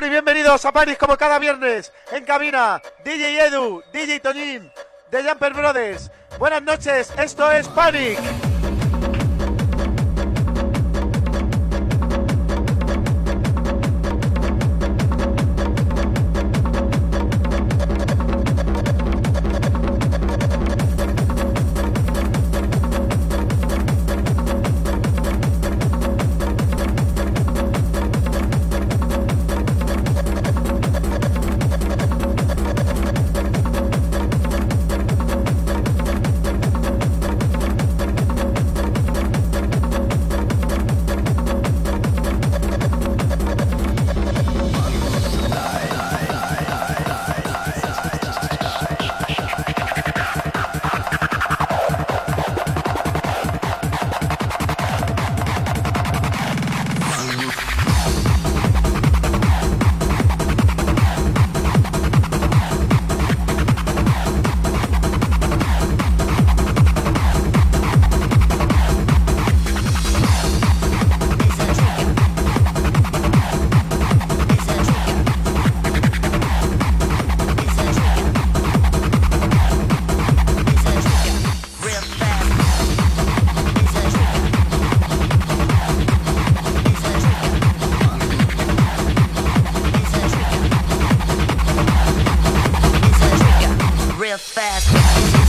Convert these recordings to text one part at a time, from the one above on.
Y bienvenidos a Paris como cada viernes en cabina. DJ Edu, DJ Toñín, de Jumper Brothers. Buenas noches, esto es Panic. Thank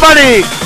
Vamos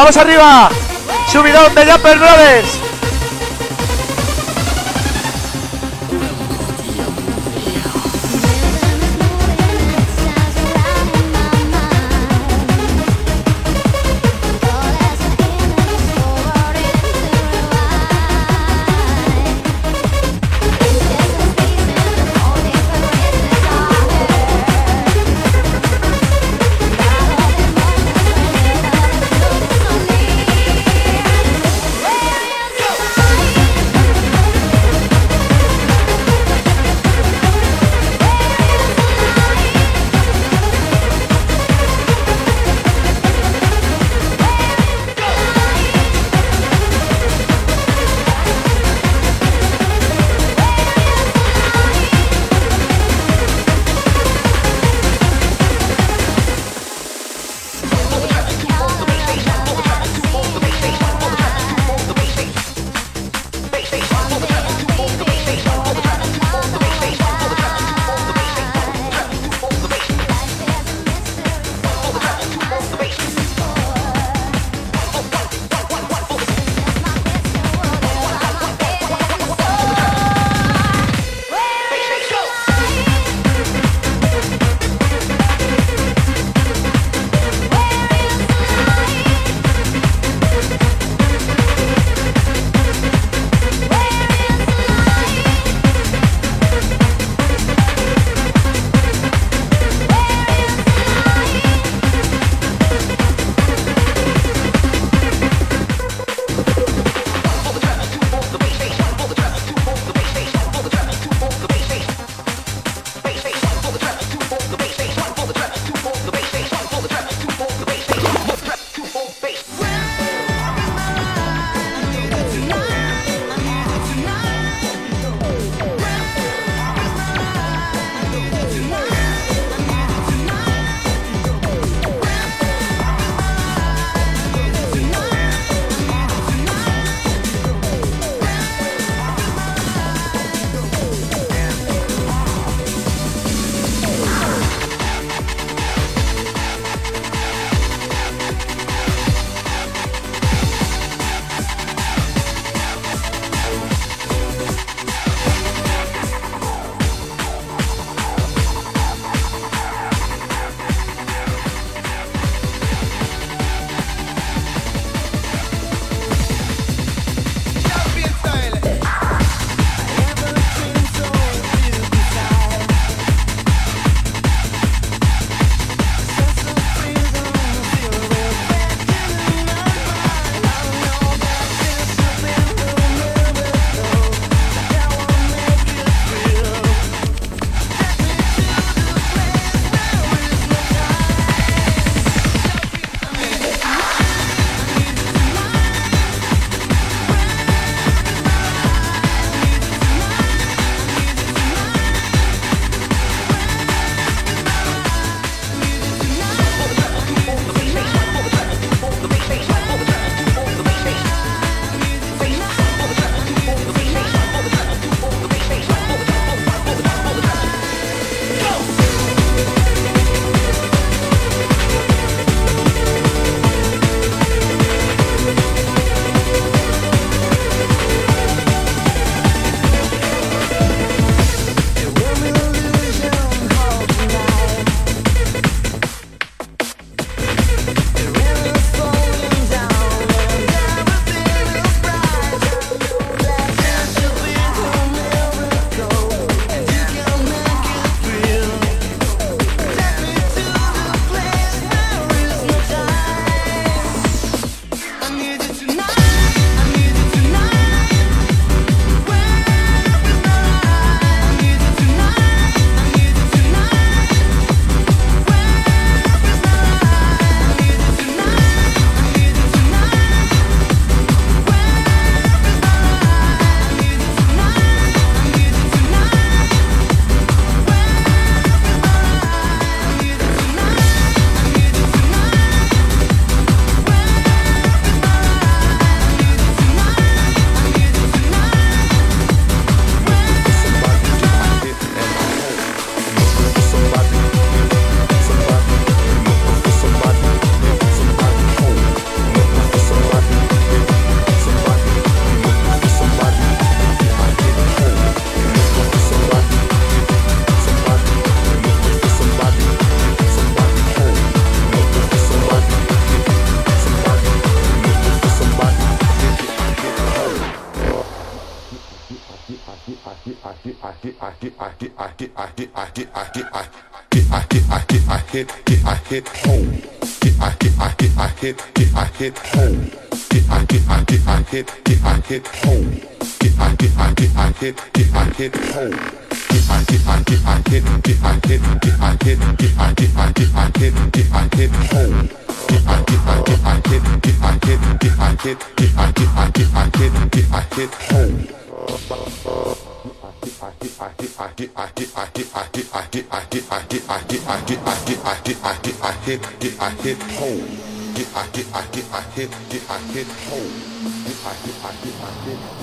¡Vamos arriba! ¡Subidón de Jumper Brothers! hit, get I hit home. Get I hit, I hit, I hit.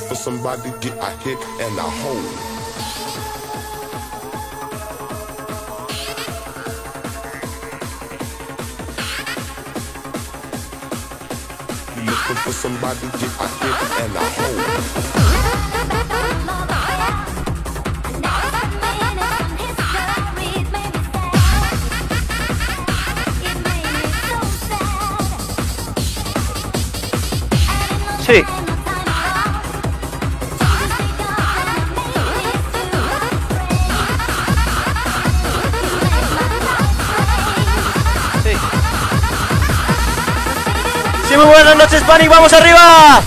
Looking for somebody to get a hit and a hold. Looking for somebody to get a hit and a hold. Bunny, vamos arriba.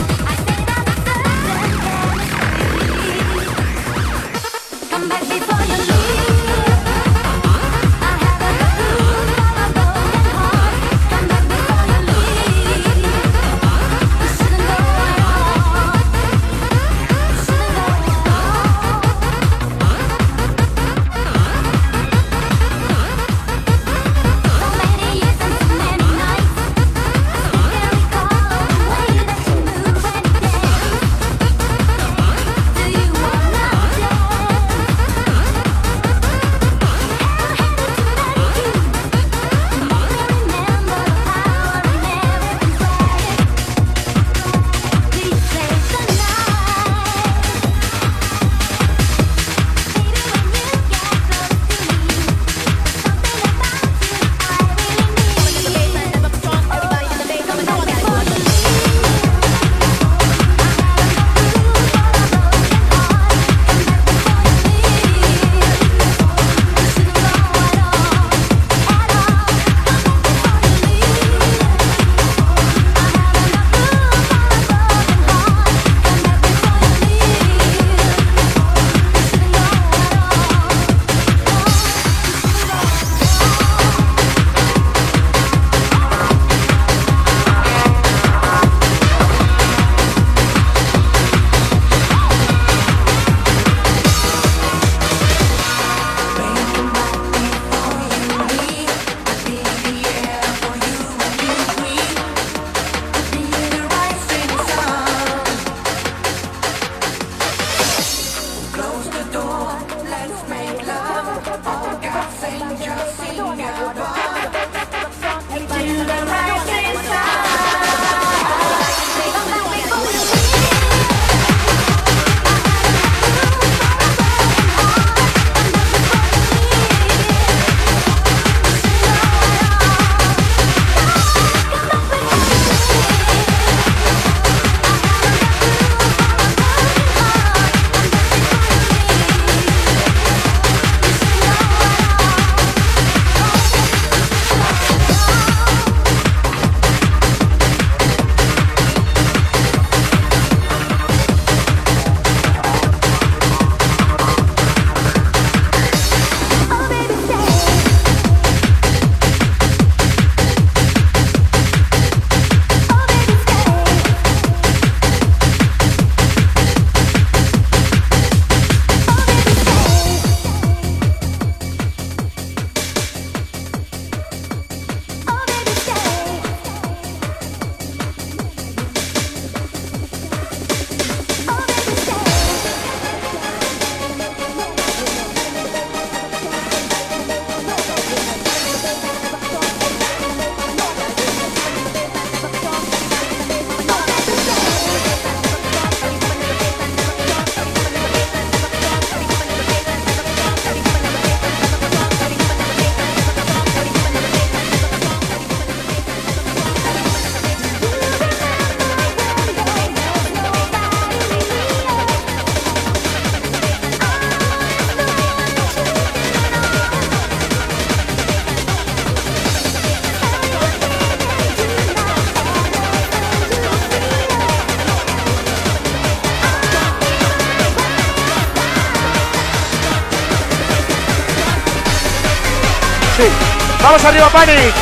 Vamos arriba, Panic.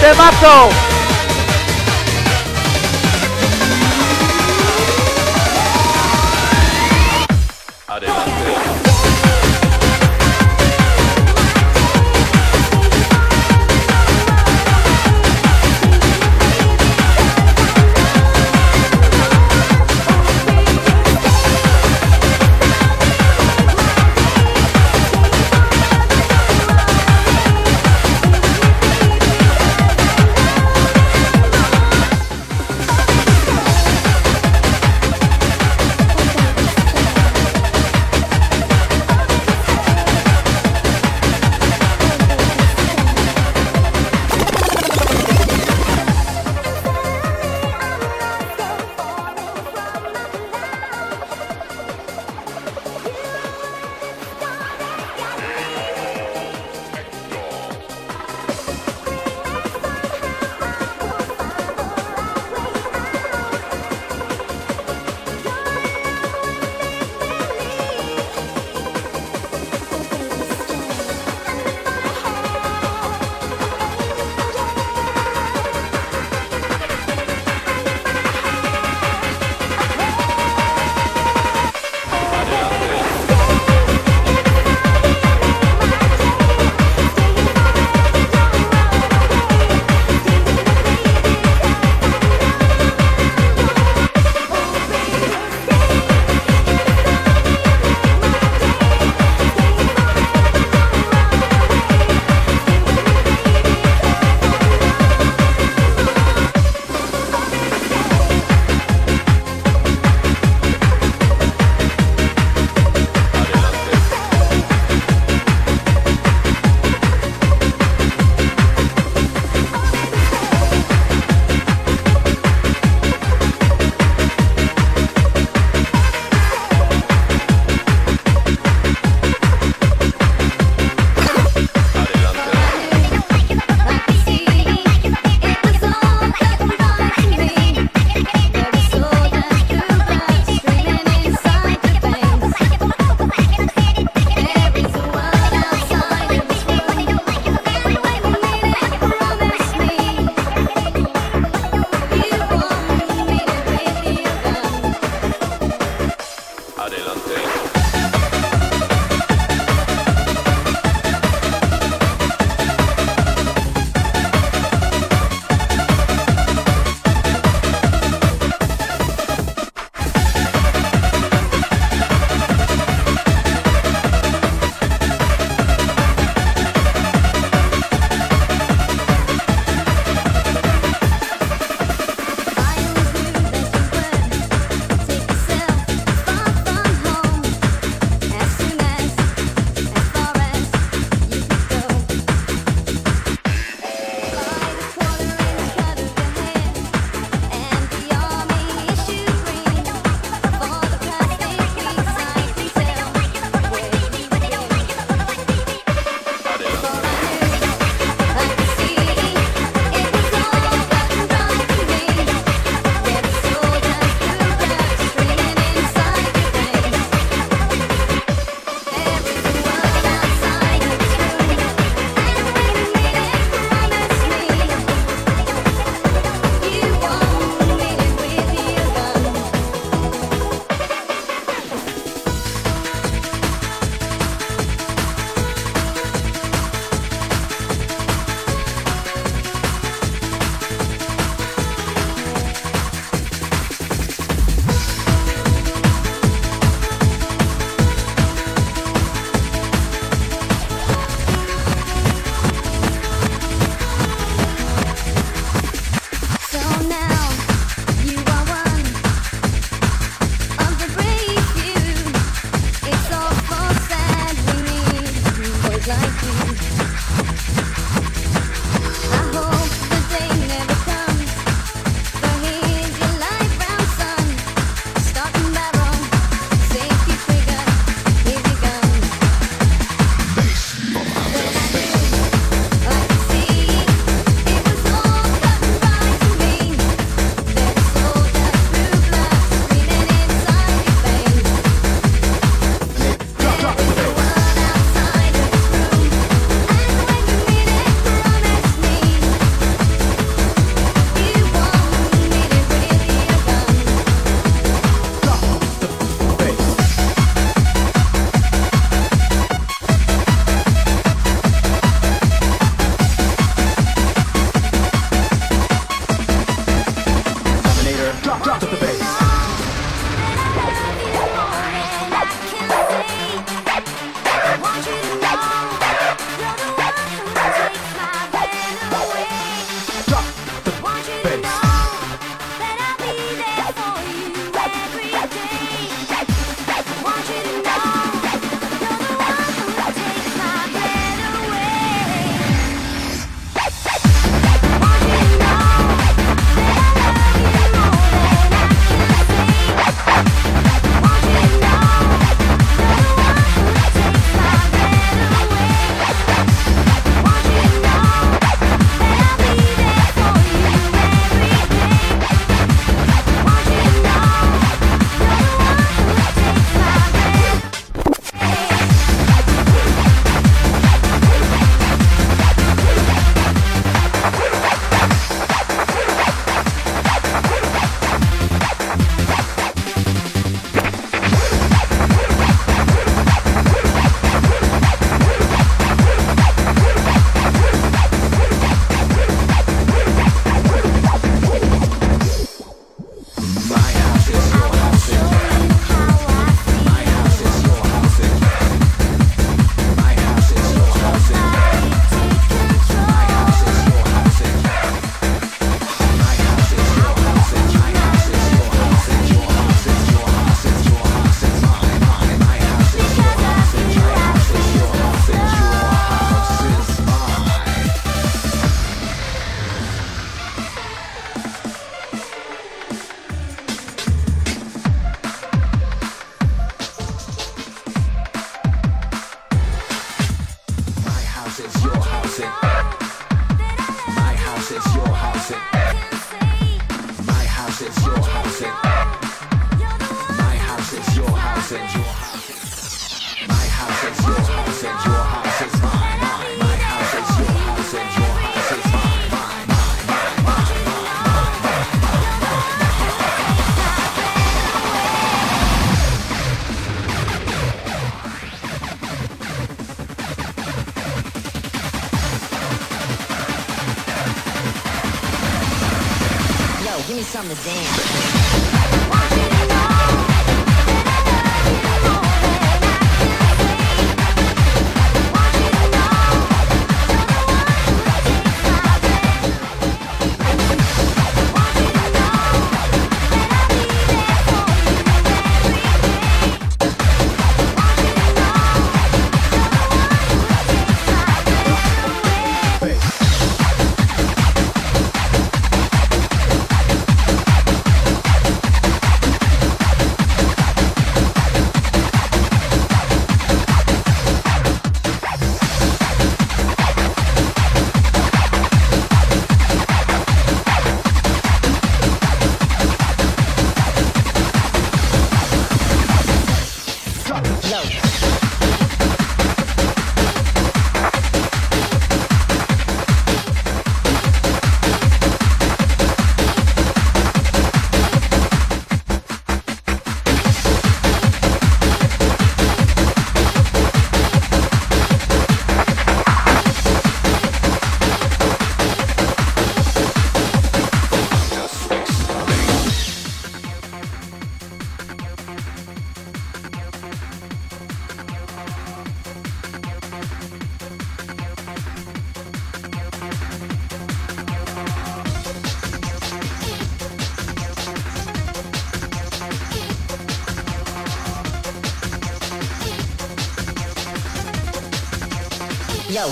Temazo. Sí.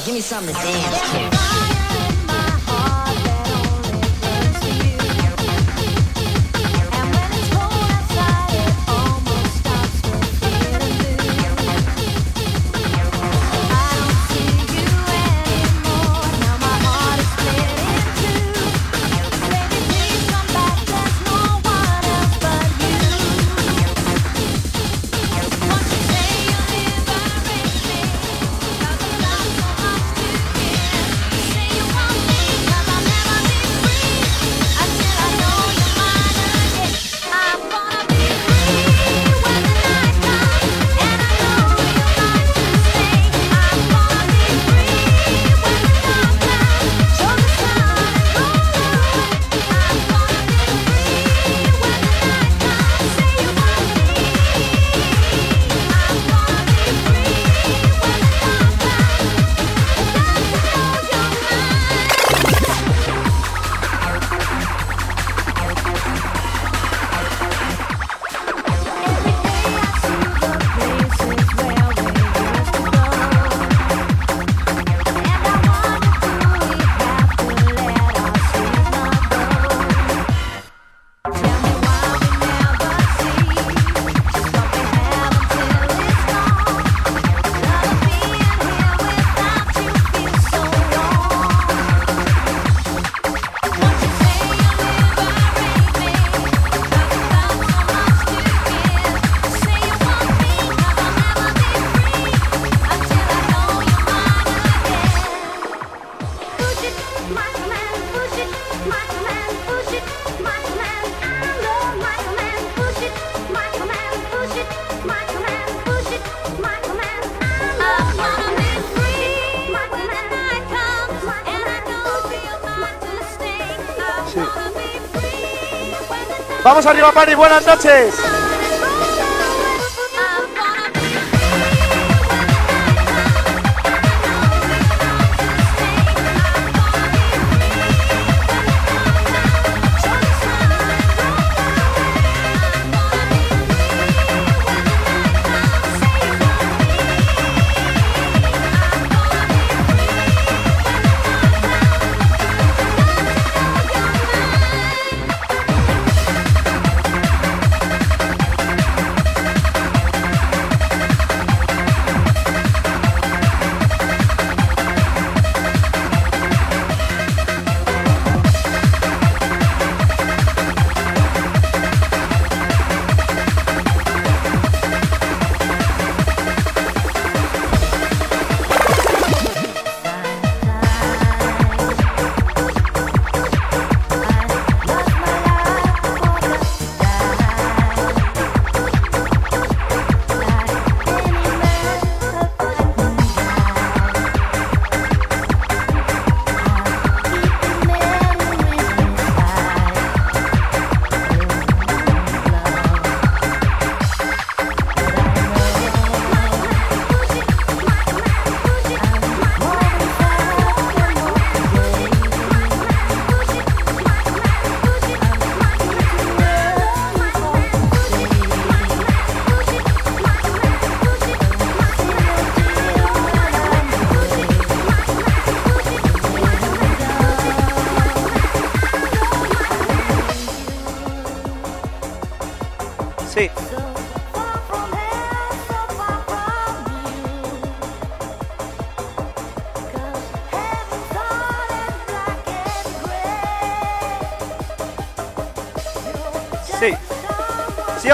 give me something to dance to. Vamos arriba, Paris, buenas noches.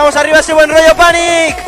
Vamos arriba ese buen rollo Panic.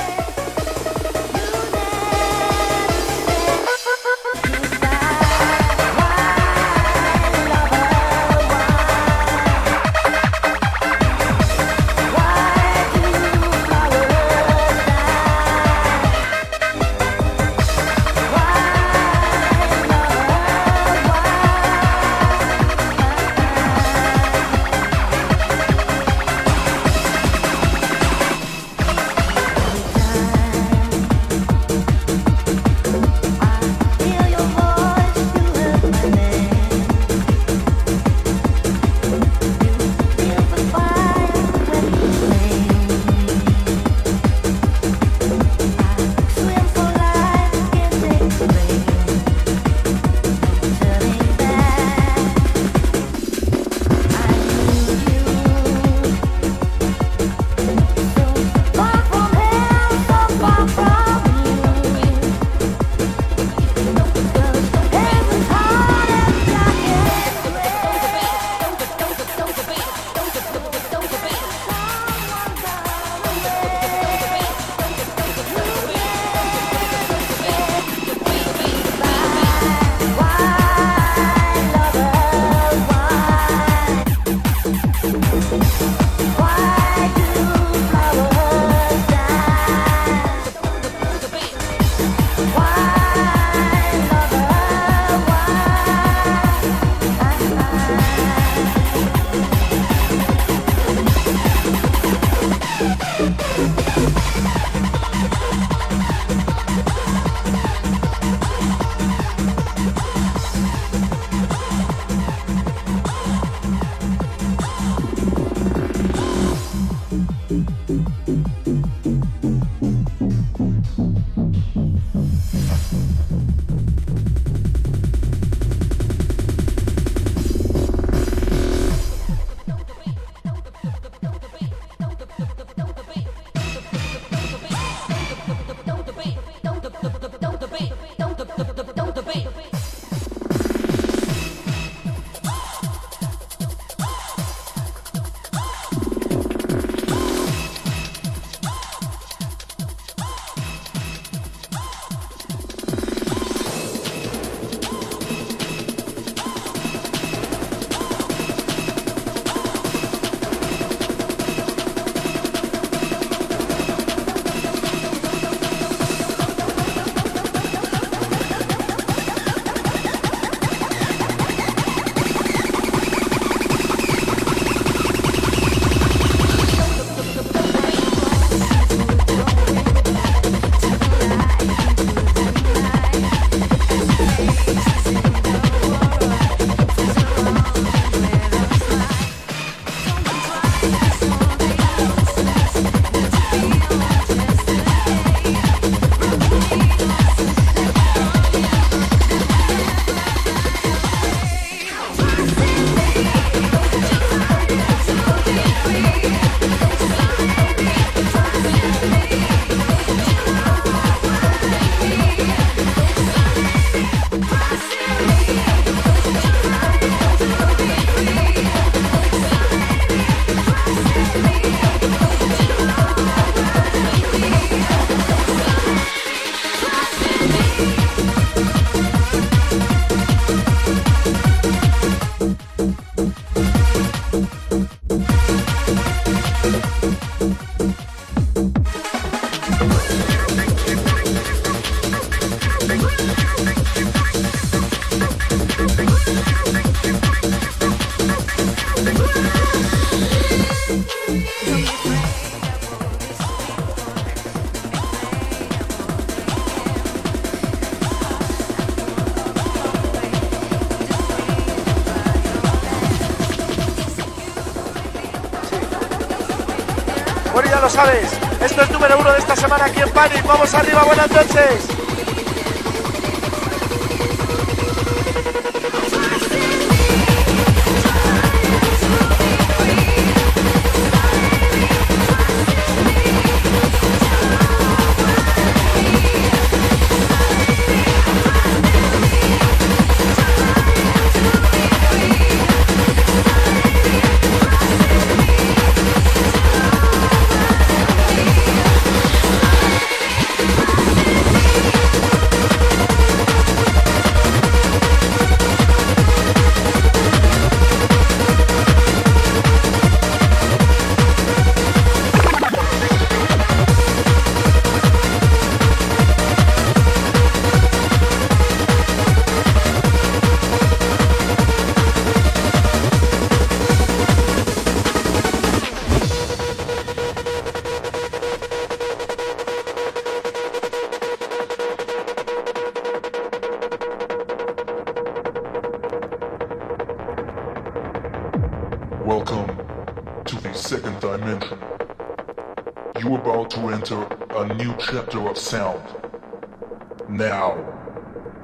Sabes. Esto es número uno de esta semana aquí en Panic. Vamos arriba, buenas noches.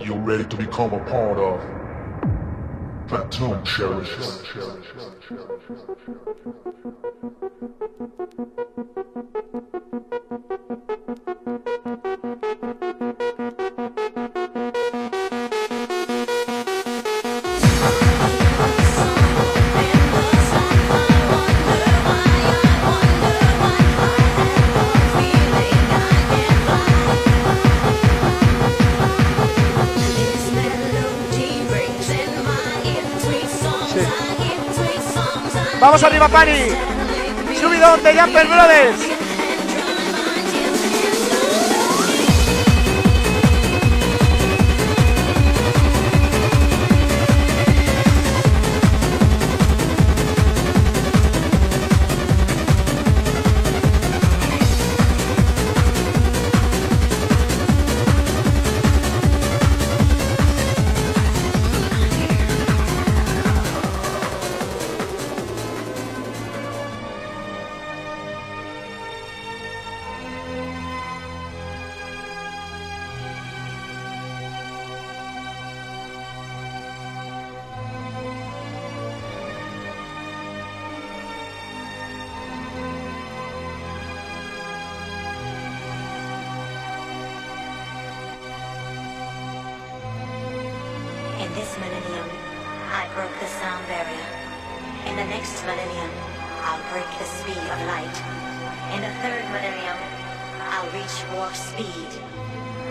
You're ready to become a part of Platoon Cherishers. In this millennium, I broke the sound barrier. In the next millennium, I'll break the speed of light. In the third millennium, I'll reach warp speed.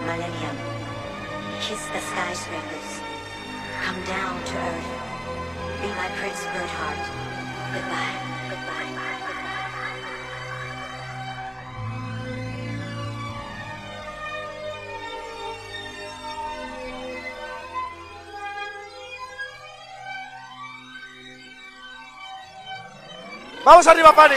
Millennium. Kiss the skyscrapers. Come down to earth. Be my Prince Birdheart. Goodbye. Vamos arriba, Pani.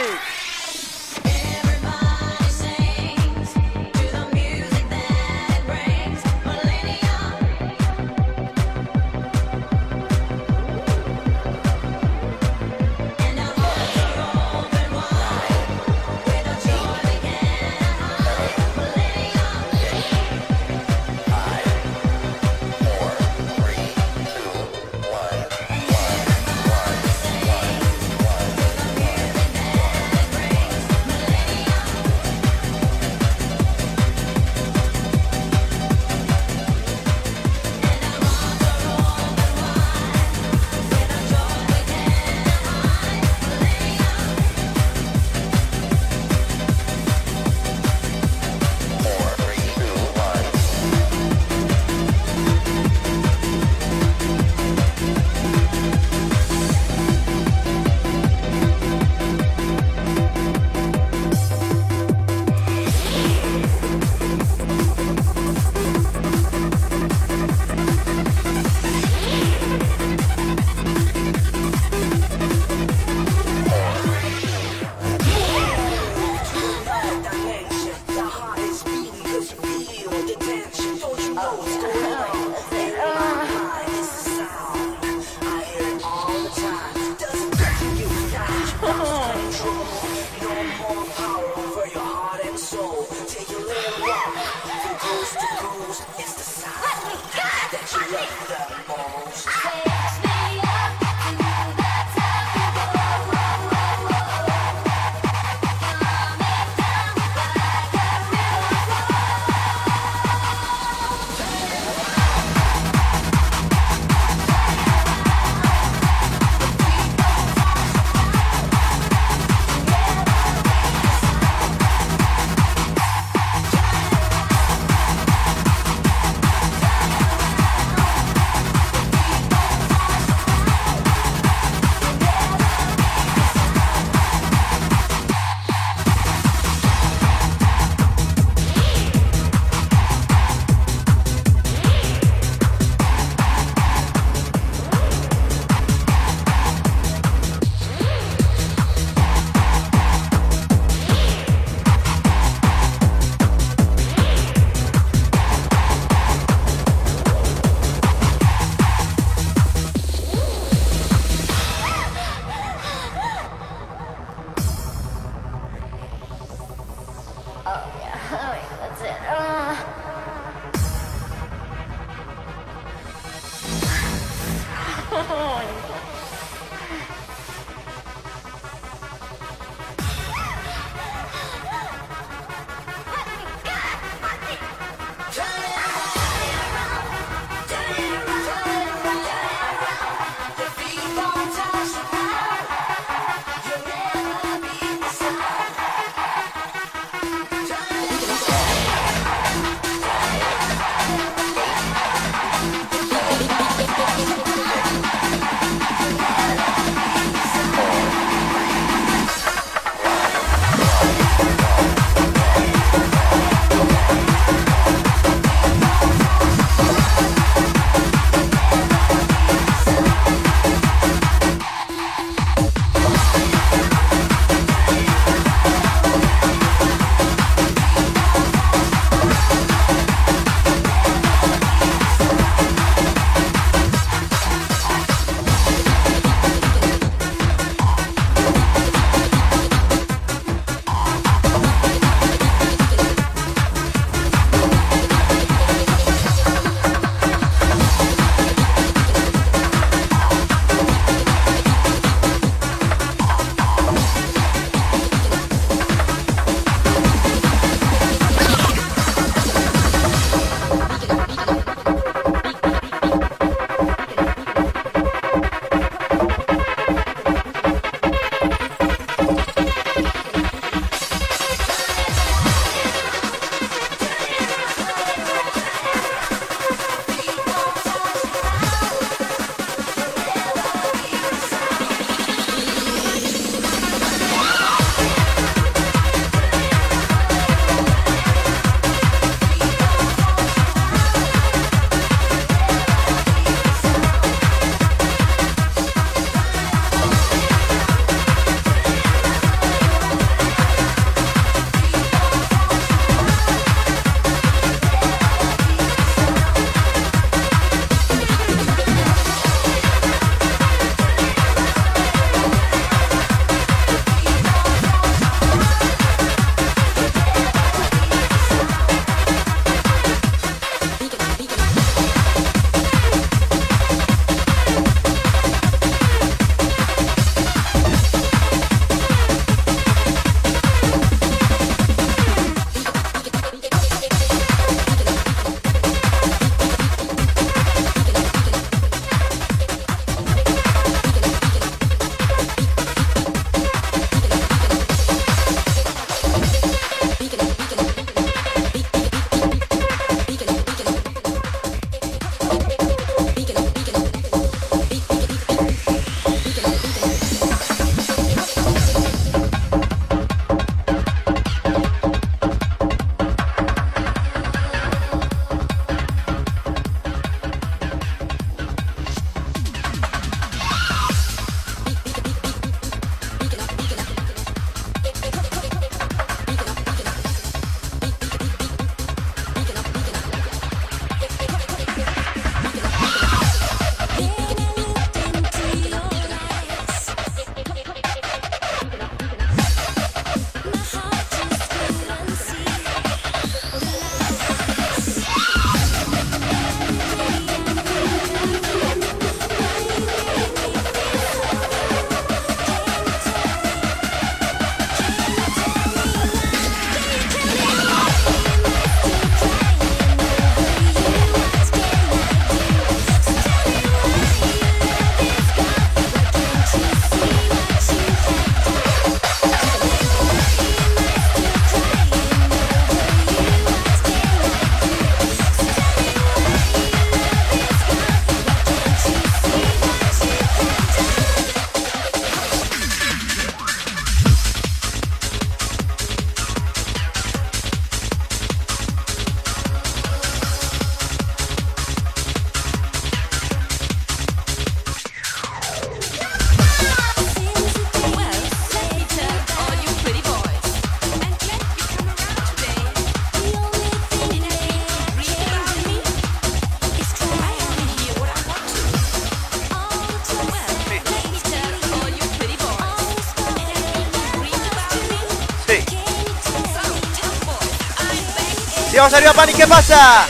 Y vamos arriba, Pani, ¿qué pasa?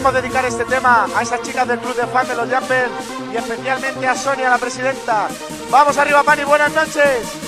queremos dedicar este tema a esas chicas del club de fans de los Jumpers y especialmente a Sonia, la presidenta. Vamos arriba, Pani, buenas noches.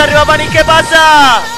arriba, Manny, ¿qué pasa?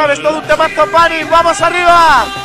sabes todo un temazo, Panic. ¡Vamos arriba!